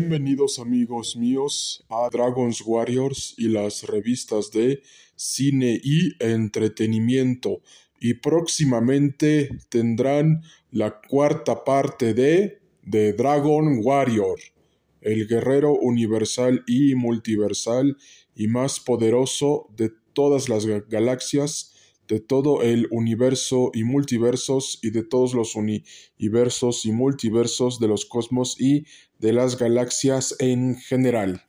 Bienvenidos amigos míos a Dragons Warriors y las revistas de cine y entretenimiento. Y próximamente tendrán la cuarta parte de The Dragon Warrior, el guerrero universal y multiversal y más poderoso de todas las galaxias, de todo el universo y multiversos y de todos los universos y multiversos de los cosmos y de las galaxias en general.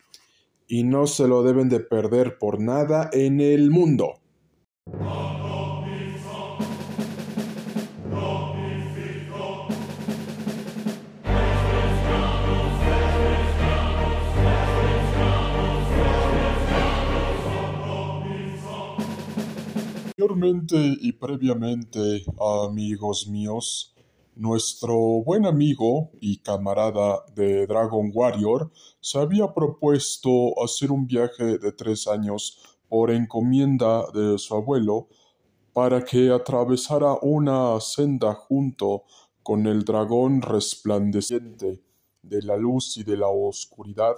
Y no se lo deben de perder por nada en el mundo. Anteriormente y previamente, amigos míos, nuestro buen amigo y camarada de Dragon Warrior se había propuesto hacer un viaje de tres años por encomienda de su abuelo para que atravesara una senda junto con el dragón resplandeciente de la luz y de la oscuridad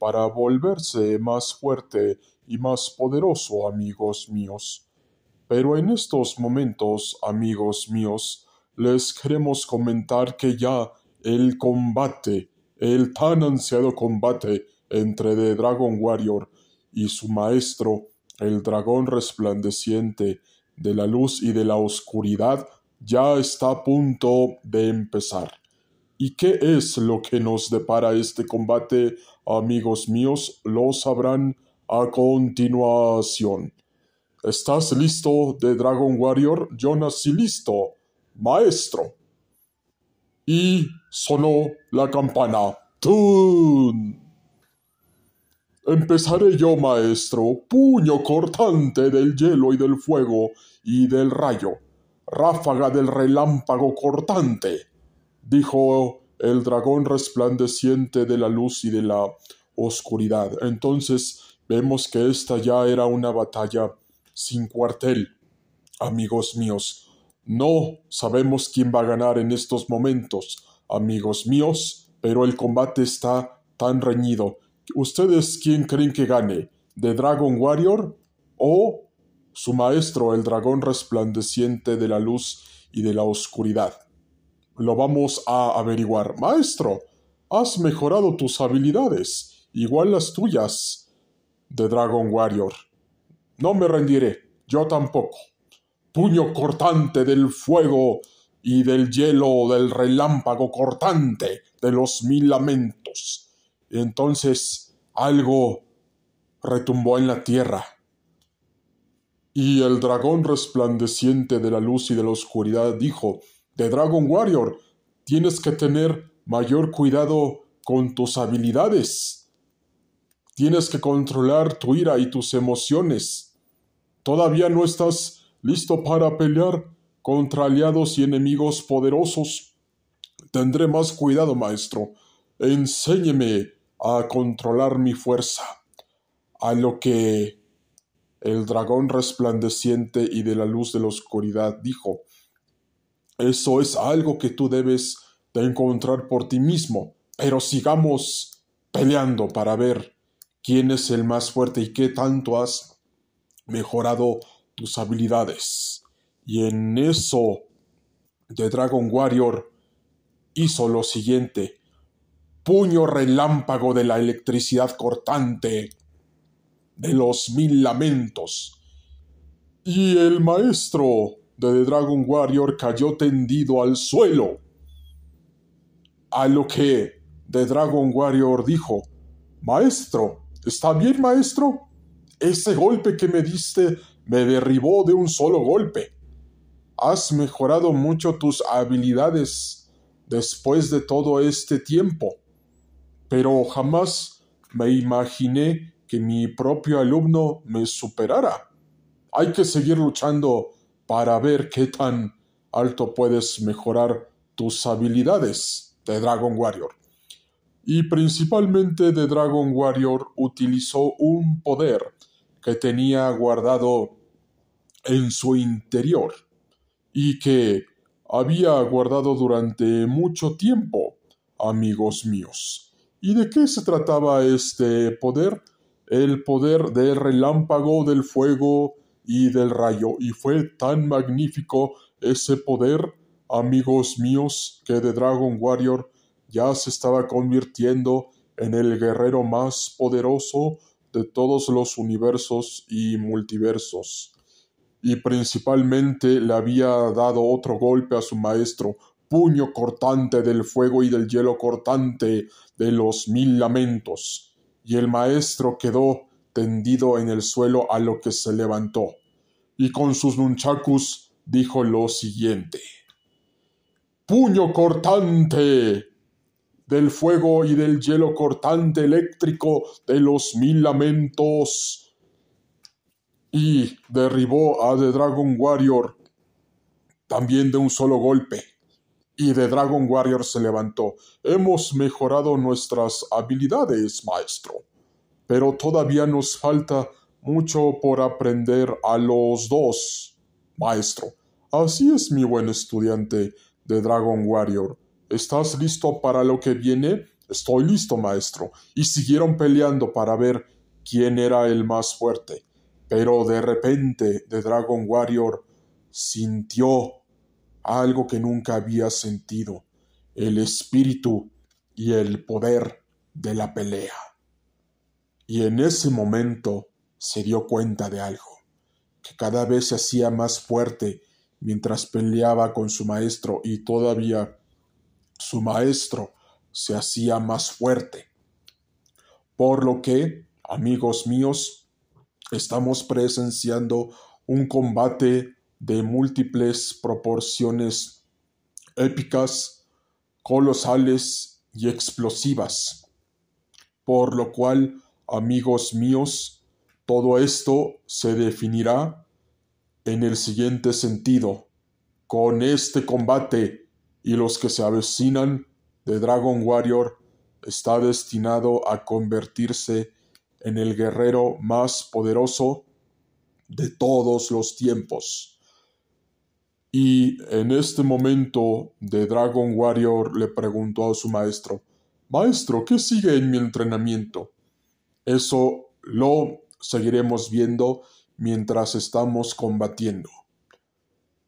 para volverse más fuerte y más poderoso, amigos míos. Pero en estos momentos, amigos míos, les queremos comentar que ya el combate, el tan ansiado combate entre The Dragon Warrior y su maestro, el dragón resplandeciente de la luz y de la oscuridad, ya está a punto de empezar. ¿Y qué es lo que nos depara este combate, amigos míos? Lo sabrán a continuación. ¿Estás listo de Dragon Warrior? Yo nací listo, maestro. Y sonó la campana. ¡Tun! Empezaré yo, maestro, puño cortante del hielo y del fuego y del rayo, ráfaga del relámpago cortante, dijo el dragón resplandeciente de la luz y de la oscuridad. Entonces vemos que esta ya era una batalla sin cuartel. Amigos míos, no sabemos quién va a ganar en estos momentos, amigos míos, pero el combate está tan reñido. ¿Ustedes quién creen que gane? ¿The Dragon Warrior o su maestro, el dragón resplandeciente de la luz y de la oscuridad? Lo vamos a averiguar. Maestro, has mejorado tus habilidades, igual las tuyas. The Dragon Warrior. No me rendiré, yo tampoco. Puño cortante del fuego y del hielo del relámpago cortante de los mil lamentos. Entonces algo retumbó en la tierra. Y el dragón resplandeciente de la luz y de la oscuridad dijo, de Dragon Warrior, tienes que tener mayor cuidado con tus habilidades. Tienes que controlar tu ira y tus emociones. Todavía no estás listo para pelear contra aliados y enemigos poderosos. Tendré más cuidado, maestro. Enséñeme a controlar mi fuerza. A lo que el dragón resplandeciente y de la luz de la oscuridad dijo. Eso es algo que tú debes de encontrar por ti mismo. Pero sigamos peleando para ver quién es el más fuerte y qué tanto has mejorado tus habilidades. Y en eso, The Dragon Warrior hizo lo siguiente. Puño relámpago de la electricidad cortante de los mil lamentos. Y el maestro de The Dragon Warrior cayó tendido al suelo. A lo que The Dragon Warrior dijo, Maestro, ¿Está bien, maestro? Ese golpe que me diste me derribó de un solo golpe. Has mejorado mucho tus habilidades después de todo este tiempo, pero jamás me imaginé que mi propio alumno me superara. Hay que seguir luchando para ver qué tan alto puedes mejorar tus habilidades de Dragon Warrior y principalmente de Dragon Warrior utilizó un poder que tenía guardado en su interior y que había guardado durante mucho tiempo, amigos míos. ¿Y de qué se trataba este poder? El poder del relámpago, del fuego y del rayo. Y fue tan magnífico ese poder, amigos míos, que The Dragon Warrior ya se estaba convirtiendo en el guerrero más poderoso de todos los universos y multiversos. Y principalmente le había dado otro golpe a su maestro, puño cortante del fuego y del hielo cortante de los mil lamentos. Y el maestro quedó tendido en el suelo a lo que se levantó, y con sus nunchakus dijo lo siguiente. Puño cortante del fuego y del hielo cortante eléctrico de los mil lamentos. Y derribó a The Dragon Warrior también de un solo golpe. Y The Dragon Warrior se levantó. Hemos mejorado nuestras habilidades, maestro. Pero todavía nos falta mucho por aprender a los dos, maestro. Así es, mi buen estudiante de Dragon Warrior. ¿Estás listo para lo que viene? Estoy listo, maestro. Y siguieron peleando para ver quién era el más fuerte. Pero de repente The Dragon Warrior sintió algo que nunca había sentido, el espíritu y el poder de la pelea. Y en ese momento se dio cuenta de algo, que cada vez se hacía más fuerte mientras peleaba con su maestro y todavía su maestro se hacía más fuerte. Por lo que, amigos míos, estamos presenciando un combate de múltiples proporciones épicas, colosales y explosivas. Por lo cual, amigos míos, todo esto se definirá en el siguiente sentido. Con este combate y los que se avecinan de Dragon Warrior está destinado a convertirse en el guerrero más poderoso de todos los tiempos. Y en este momento de Dragon Warrior le preguntó a su maestro, Maestro, ¿qué sigue en mi entrenamiento? Eso lo seguiremos viendo mientras estamos combatiendo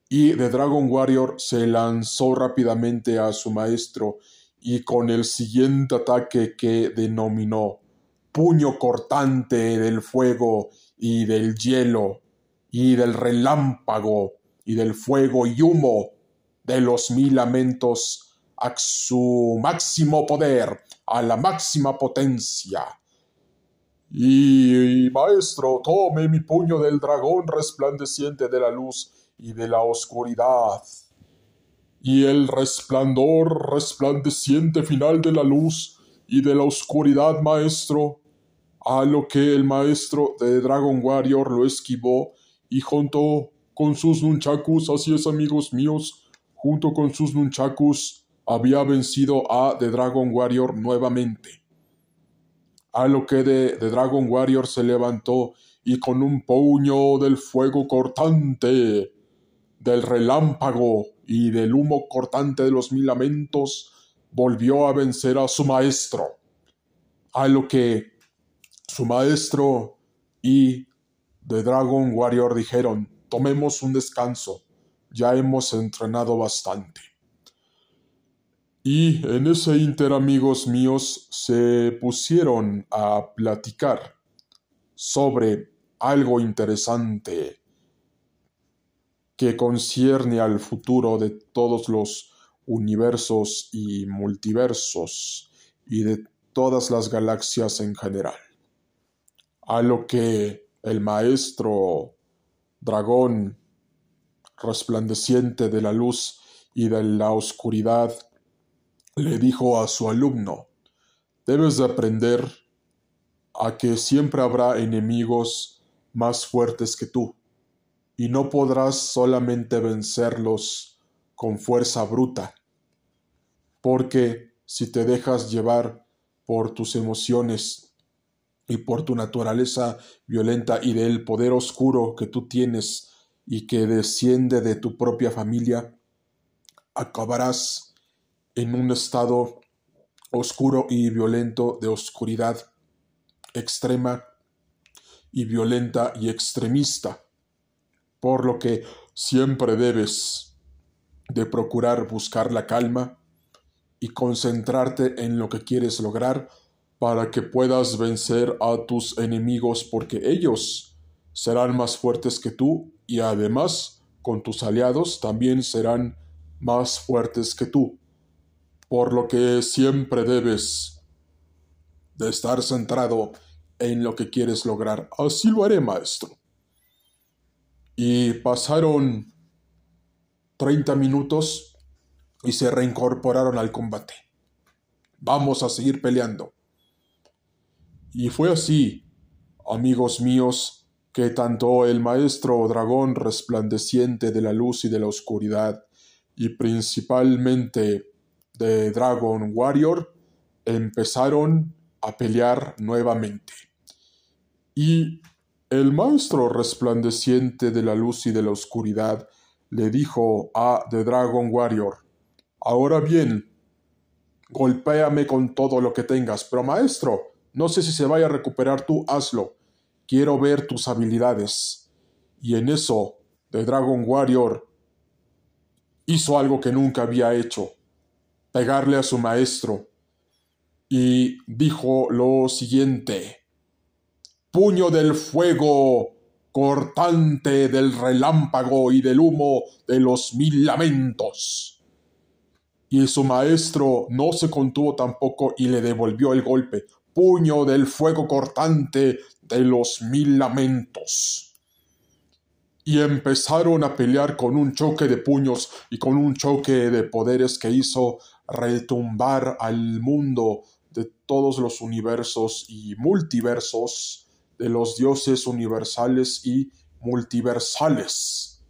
y The Dragon Warrior se lanzó rápidamente a su maestro y con el siguiente ataque que denominó puño cortante del fuego y del hielo y del relámpago y del fuego y humo de los mil lamentos a su máximo poder, a la máxima potencia. Y, maestro, tome mi puño del dragón resplandeciente de la luz y de la oscuridad, y el resplandor resplandeciente final de la luz y de la oscuridad, maestro, a lo que el maestro de Dragon Warrior lo esquivó y junto con sus nunchakus, así es amigos míos, junto con sus nunchakus había vencido a The Dragon Warrior nuevamente. A lo que de, The Dragon Warrior se levantó y con un puño del fuego cortante del relámpago y del humo cortante de los mil lamentos, volvió a vencer a su maestro, a lo que su maestro y The Dragon Warrior dijeron, tomemos un descanso, ya hemos entrenado bastante. Y en ese inter amigos míos se pusieron a platicar sobre algo interesante que concierne al futuro de todos los universos y multiversos y de todas las galaxias en general. A lo que el maestro dragón resplandeciente de la luz y de la oscuridad le dijo a su alumno, debes de aprender a que siempre habrá enemigos más fuertes que tú y no podrás solamente vencerlos con fuerza bruta, porque si te dejas llevar por tus emociones y por tu naturaleza violenta y del poder oscuro que tú tienes y que desciende de tu propia familia, acabarás en un estado oscuro y violento de oscuridad extrema y violenta y extremista, por lo que siempre debes de procurar buscar la calma y concentrarte en lo que quieres lograr para que puedas vencer a tus enemigos porque ellos serán más fuertes que tú y además con tus aliados también serán más fuertes que tú, por lo que siempre debes de estar centrado en lo que quieres lograr. Así lo haré, maestro. Y pasaron 30 minutos y se reincorporaron al combate. Vamos a seguir peleando. Y fue así, amigos míos, que tanto el maestro dragón resplandeciente de la luz y de la oscuridad, y principalmente de Dragon Warrior, empezaron a pelear nuevamente. Y el maestro resplandeciente de la luz y de la oscuridad le dijo a The Dragon Warrior, Ahora bien, golpéame con todo lo que tengas, pero maestro, no sé si se vaya a recuperar tú, hazlo. Quiero ver tus habilidades. Y en eso, The Dragon Warrior hizo algo que nunca había hecho, pegarle a su maestro, y dijo lo siguiente puño del fuego, cortante del relámpago y del humo de los mil lamentos. Y su maestro no se contuvo tampoco y le devolvió el golpe, puño del fuego cortante de los mil lamentos. Y empezaron a pelear con un choque de puños y con un choque de poderes que hizo retumbar al mundo de todos los universos y multiversos de los dioses universales y multiversales.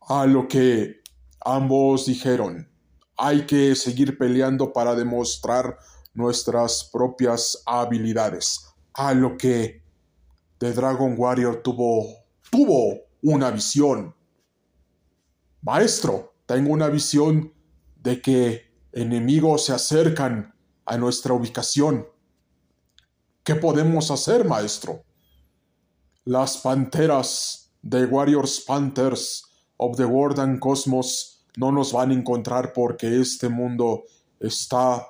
A lo que ambos dijeron, hay que seguir peleando para demostrar nuestras propias habilidades. A lo que The Dragon Warrior tuvo, tuvo una visión. Maestro, tengo una visión de que enemigos se acercan a nuestra ubicación. ¿Qué podemos hacer, maestro? Las panteras de Warriors Panthers of the World and Cosmos no nos van a encontrar porque este mundo está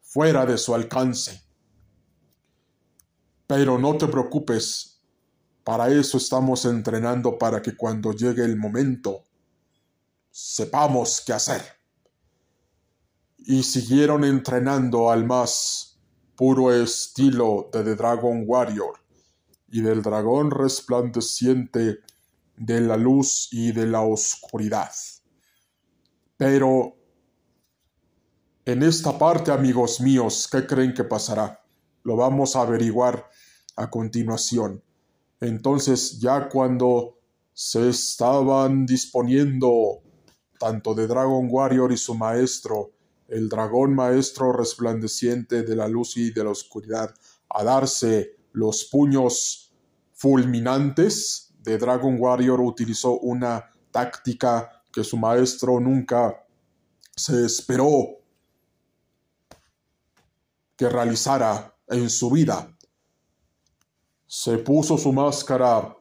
fuera de su alcance. Pero no te preocupes, para eso estamos entrenando para que cuando llegue el momento sepamos qué hacer. Y siguieron entrenando al más puro estilo de The Dragon Warrior y del dragón resplandeciente de la luz y de la oscuridad. Pero en esta parte, amigos míos, ¿qué creen que pasará? Lo vamos a averiguar a continuación. Entonces, ya cuando se estaban disponiendo tanto de Dragon Warrior y su maestro el dragón maestro resplandeciente de la luz y de la oscuridad, a darse los puños fulminantes, de Dragon Warrior utilizó una táctica que su maestro nunca se esperó que realizara en su vida. Se puso su máscara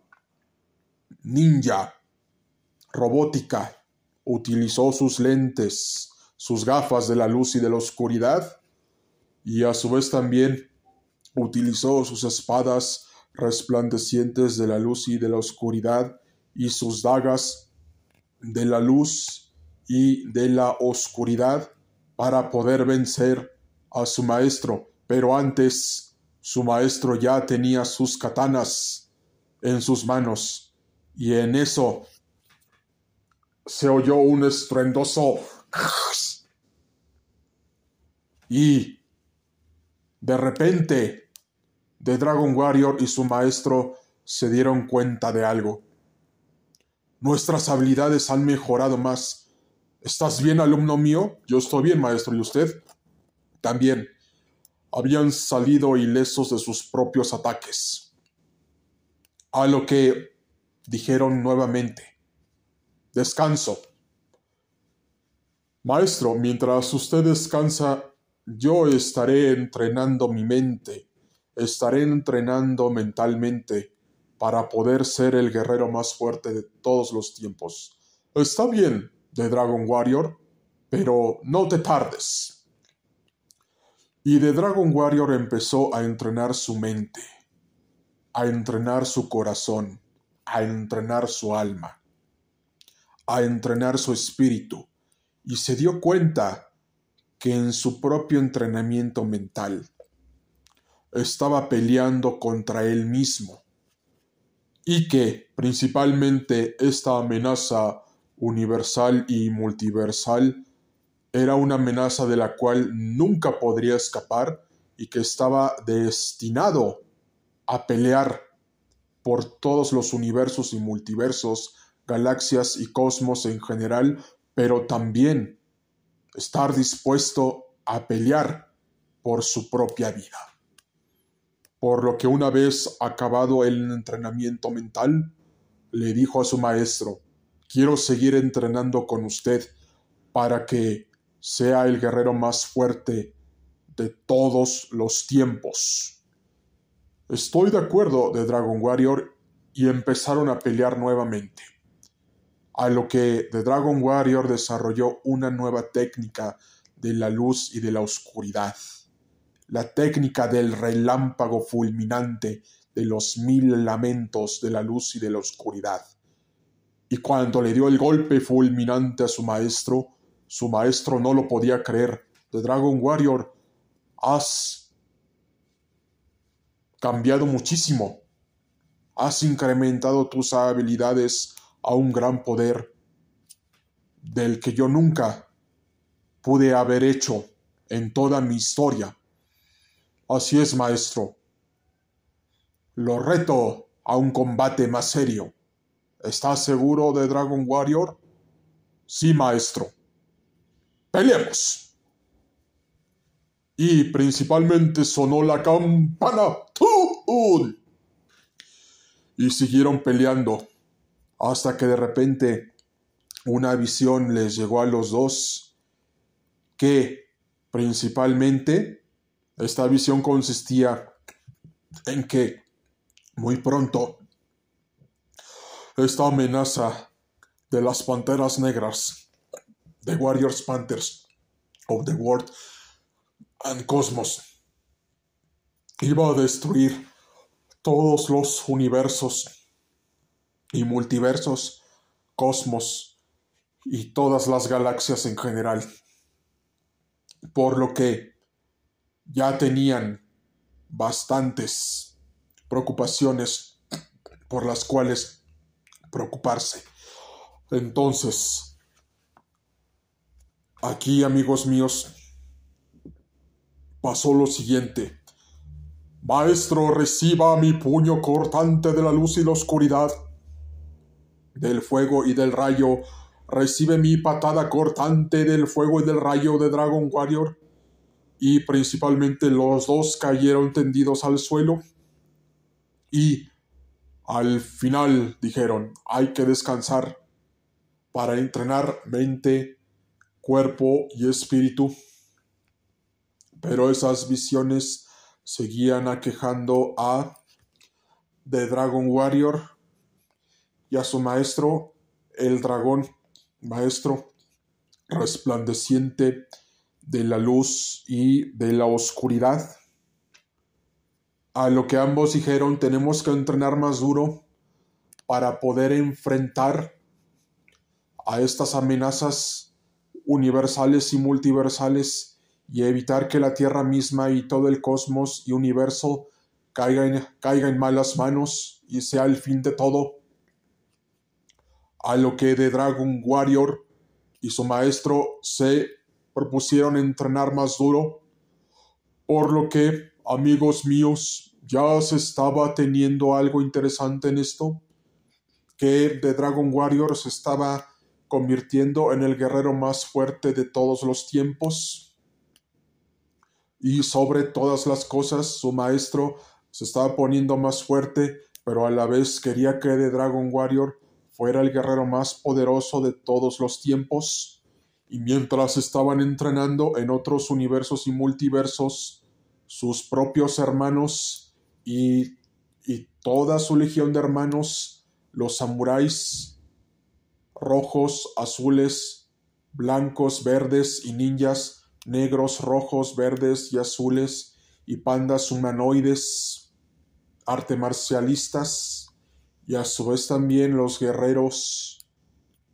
ninja, robótica, utilizó sus lentes, sus gafas de la luz y de la oscuridad, y a su vez también utilizó sus espadas resplandecientes de la luz y de la oscuridad, y sus dagas de la luz y de la oscuridad para poder vencer a su maestro. Pero antes su maestro ya tenía sus katanas en sus manos, y en eso se oyó un estruendoso y de repente, The Dragon Warrior y su maestro se dieron cuenta de algo. Nuestras habilidades han mejorado más. ¿Estás bien, alumno mío? Yo estoy bien, maestro. ¿Y usted? También. Habían salido ilesos de sus propios ataques. A lo que dijeron nuevamente. Descanso. Maestro, mientras usted descansa, yo estaré entrenando mi mente, estaré entrenando mentalmente para poder ser el guerrero más fuerte de todos los tiempos. Está bien, de Dragon Warrior, pero no te tardes. Y de Dragon Warrior empezó a entrenar su mente, a entrenar su corazón, a entrenar su alma, a entrenar su espíritu, y se dio cuenta que en su propio entrenamiento mental estaba peleando contra él mismo y que principalmente esta amenaza universal y multiversal era una amenaza de la cual nunca podría escapar y que estaba destinado a pelear por todos los universos y multiversos, galaxias y cosmos en general, pero también estar dispuesto a pelear por su propia vida. Por lo que una vez acabado el entrenamiento mental, le dijo a su maestro, quiero seguir entrenando con usted para que sea el guerrero más fuerte de todos los tiempos. Estoy de acuerdo de Dragon Warrior y empezaron a pelear nuevamente a lo que The Dragon Warrior desarrolló una nueva técnica de la luz y de la oscuridad, la técnica del relámpago fulminante de los mil lamentos de la luz y de la oscuridad. Y cuando le dio el golpe fulminante a su maestro, su maestro no lo podía creer. The Dragon Warrior, has cambiado muchísimo. Has incrementado tus habilidades a un gran poder del que yo nunca pude haber hecho en toda mi historia. Así es, maestro. Lo reto a un combate más serio. ¿Estás seguro de Dragon Warrior? Sí, maestro. Peleemos. Y principalmente sonó la campana. Y siguieron peleando hasta que de repente una visión les llegó a los dos que principalmente esta visión consistía en que muy pronto esta amenaza de las panteras negras, de Warriors Panthers of the World and Cosmos, iba a destruir todos los universos y multiversos, cosmos y todas las galaxias en general. Por lo que ya tenían bastantes preocupaciones por las cuales preocuparse. Entonces, aquí amigos míos, pasó lo siguiente. Maestro, reciba mi puño cortante de la luz y la oscuridad del fuego y del rayo, recibe mi patada cortante del fuego y del rayo de Dragon Warrior. Y principalmente los dos cayeron tendidos al suelo. Y al final dijeron, hay que descansar para entrenar mente, cuerpo y espíritu. Pero esas visiones seguían aquejando a The Dragon Warrior y a su maestro, el dragón, maestro resplandeciente de la luz y de la oscuridad. A lo que ambos dijeron, tenemos que entrenar más duro para poder enfrentar a estas amenazas universales y multiversales y evitar que la Tierra misma y todo el cosmos y universo caiga en, caiga en malas manos y sea el fin de todo a lo que The Dragon Warrior y su maestro se propusieron entrenar más duro, por lo que, amigos míos, ya se estaba teniendo algo interesante en esto, que The Dragon Warrior se estaba convirtiendo en el guerrero más fuerte de todos los tiempos. Y sobre todas las cosas, su maestro se estaba poniendo más fuerte, pero a la vez quería que The Dragon Warrior fuera el guerrero más poderoso de todos los tiempos y mientras estaban entrenando en otros universos y multiversos, sus propios hermanos y, y toda su legión de hermanos, los samuráis rojos, azules, blancos, verdes y ninjas, negros, rojos, verdes y azules, y pandas humanoides, arte marcialistas, y a su vez también los guerreros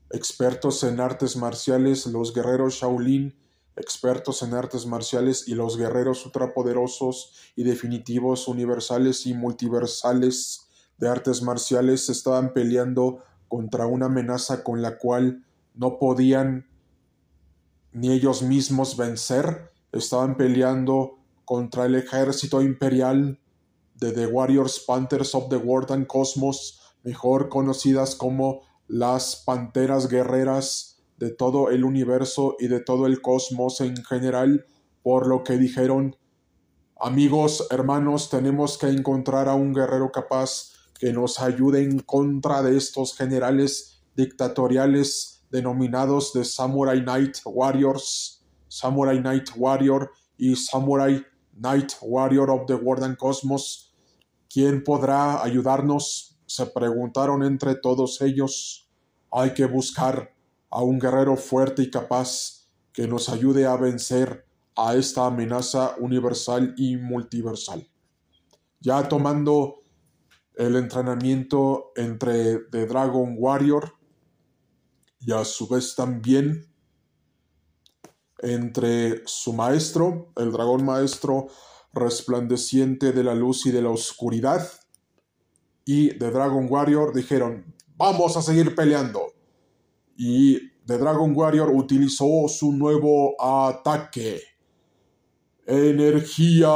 expertos en artes marciales, los guerreros Shaolin, expertos en artes marciales y los guerreros ultrapoderosos y definitivos universales y multiversales de artes marciales estaban peleando contra una amenaza con la cual no podían ni ellos mismos vencer, estaban peleando contra el ejército imperial de The Warriors Panthers of the World and Cosmos, mejor conocidas como las panteras guerreras de todo el universo y de todo el cosmos en general, por lo que dijeron Amigos, hermanos, tenemos que encontrar a un guerrero capaz que nos ayude en contra de estos generales dictatoriales denominados de Samurai Knight Warriors, Samurai Knight Warrior y Samurai Knight Warrior of the World and Cosmos. ¿Quién podrá ayudarnos? Se preguntaron entre todos ellos, hay que buscar a un guerrero fuerte y capaz que nos ayude a vencer a esta amenaza universal y multiversal. Ya tomando el entrenamiento entre The Dragon Warrior y a su vez también entre su maestro, el dragón maestro resplandeciente de la luz y de la oscuridad, y The Dragon Warrior dijeron, vamos a seguir peleando. Y The Dragon Warrior utilizó su nuevo ataque. Energía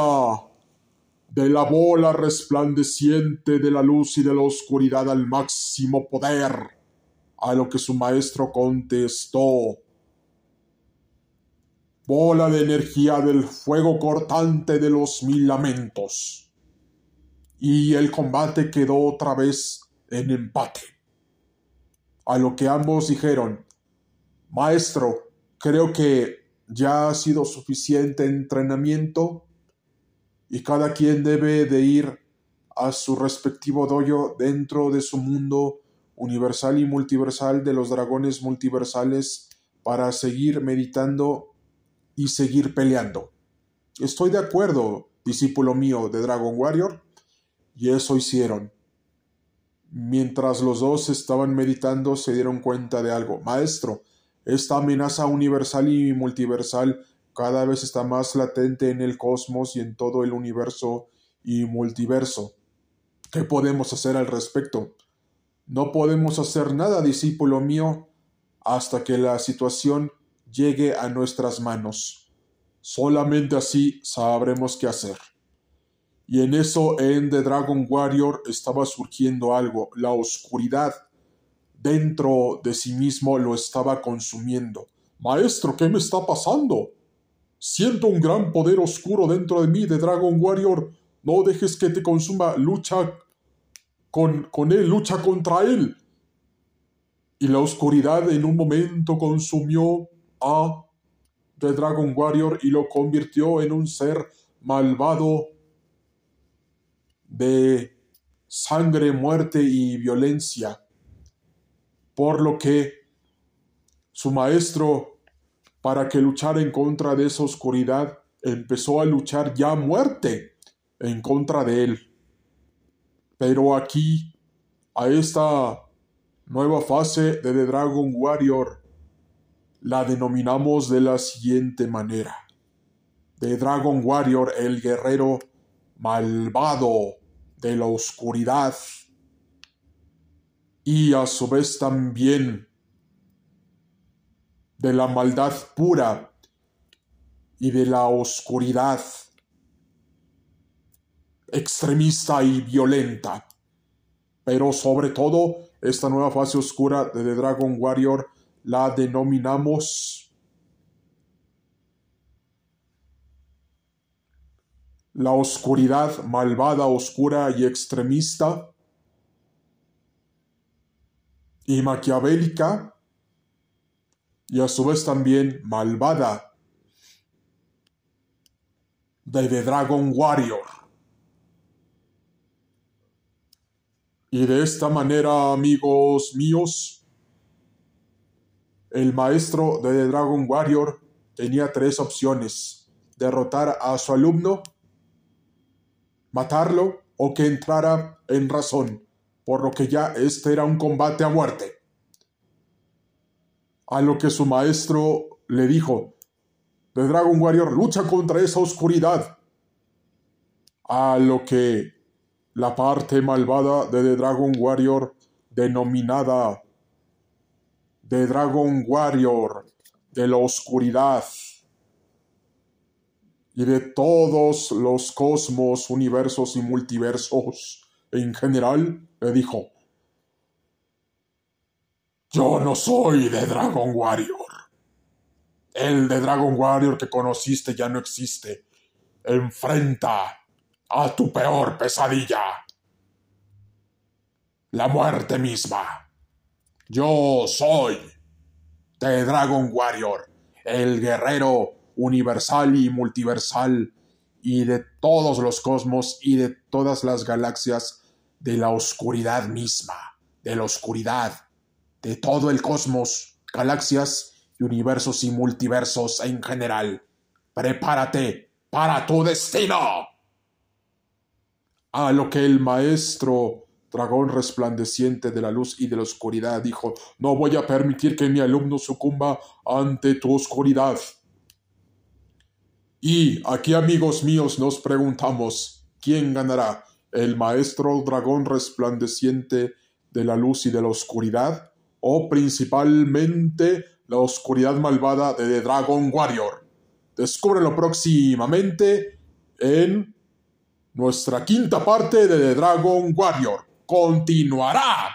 de la bola resplandeciente de la luz y de la oscuridad al máximo poder. A lo que su maestro contestó. Bola de energía del fuego cortante de los mil lamentos y el combate quedó otra vez en empate. A lo que ambos dijeron, Maestro, creo que ya ha sido suficiente entrenamiento y cada quien debe de ir a su respectivo dojo dentro de su mundo universal y multiversal de los dragones multiversales para seguir meditando y seguir peleando. Estoy de acuerdo, discípulo mío de Dragon Warrior. Y eso hicieron. Mientras los dos estaban meditando, se dieron cuenta de algo. Maestro, esta amenaza universal y multiversal cada vez está más latente en el cosmos y en todo el universo y multiverso. ¿Qué podemos hacer al respecto? No podemos hacer nada, discípulo mío, hasta que la situación llegue a nuestras manos. Solamente así sabremos qué hacer. Y en eso en The Dragon Warrior estaba surgiendo algo, la oscuridad dentro de sí mismo lo estaba consumiendo. Maestro, ¿qué me está pasando? Siento un gran poder oscuro dentro de mí, de Dragon Warrior. No dejes que te consuma, lucha con, con él, lucha contra él. Y la oscuridad en un momento consumió a The Dragon Warrior y lo convirtió en un ser malvado de sangre, muerte y violencia, por lo que su maestro, para que luchara en contra de esa oscuridad, empezó a luchar ya muerte en contra de él. Pero aquí, a esta nueva fase de The Dragon Warrior, la denominamos de la siguiente manera. The Dragon Warrior, el guerrero malvado de la oscuridad y a su vez también de la maldad pura y de la oscuridad extremista y violenta. Pero sobre todo, esta nueva fase oscura de The Dragon Warrior la denominamos la oscuridad malvada, oscura y extremista y maquiavélica, y a su vez también malvada de The Dragon Warrior. Y de esta manera, amigos míos, el maestro de The Dragon Warrior tenía tres opciones. Derrotar a su alumno, matarlo o que entrara en razón, por lo que ya este era un combate a muerte. A lo que su maestro le dijo, The Dragon Warrior lucha contra esa oscuridad. A lo que la parte malvada de The Dragon Warrior, denominada The Dragon Warrior de la oscuridad y de todos los cosmos, universos y multiversos en general, le dijo, yo no soy de Dragon Warrior. El de Dragon Warrior que conociste ya no existe. Enfrenta a tu peor pesadilla. La muerte misma. Yo soy de Dragon Warrior, el guerrero universal y multiversal y de todos los cosmos y de todas las galaxias de la oscuridad misma, de la oscuridad, de todo el cosmos, galaxias y universos y multiversos en general. Prepárate para tu destino. A lo que el maestro dragón resplandeciente de la luz y de la oscuridad dijo, no voy a permitir que mi alumno sucumba ante tu oscuridad. Y aquí amigos míos nos preguntamos, ¿quién ganará? ¿El maestro dragón resplandeciente de la luz y de la oscuridad? ¿O principalmente la oscuridad malvada de The Dragon Warrior? Descúbrelo próximamente en nuestra quinta parte de The Dragon Warrior. Continuará.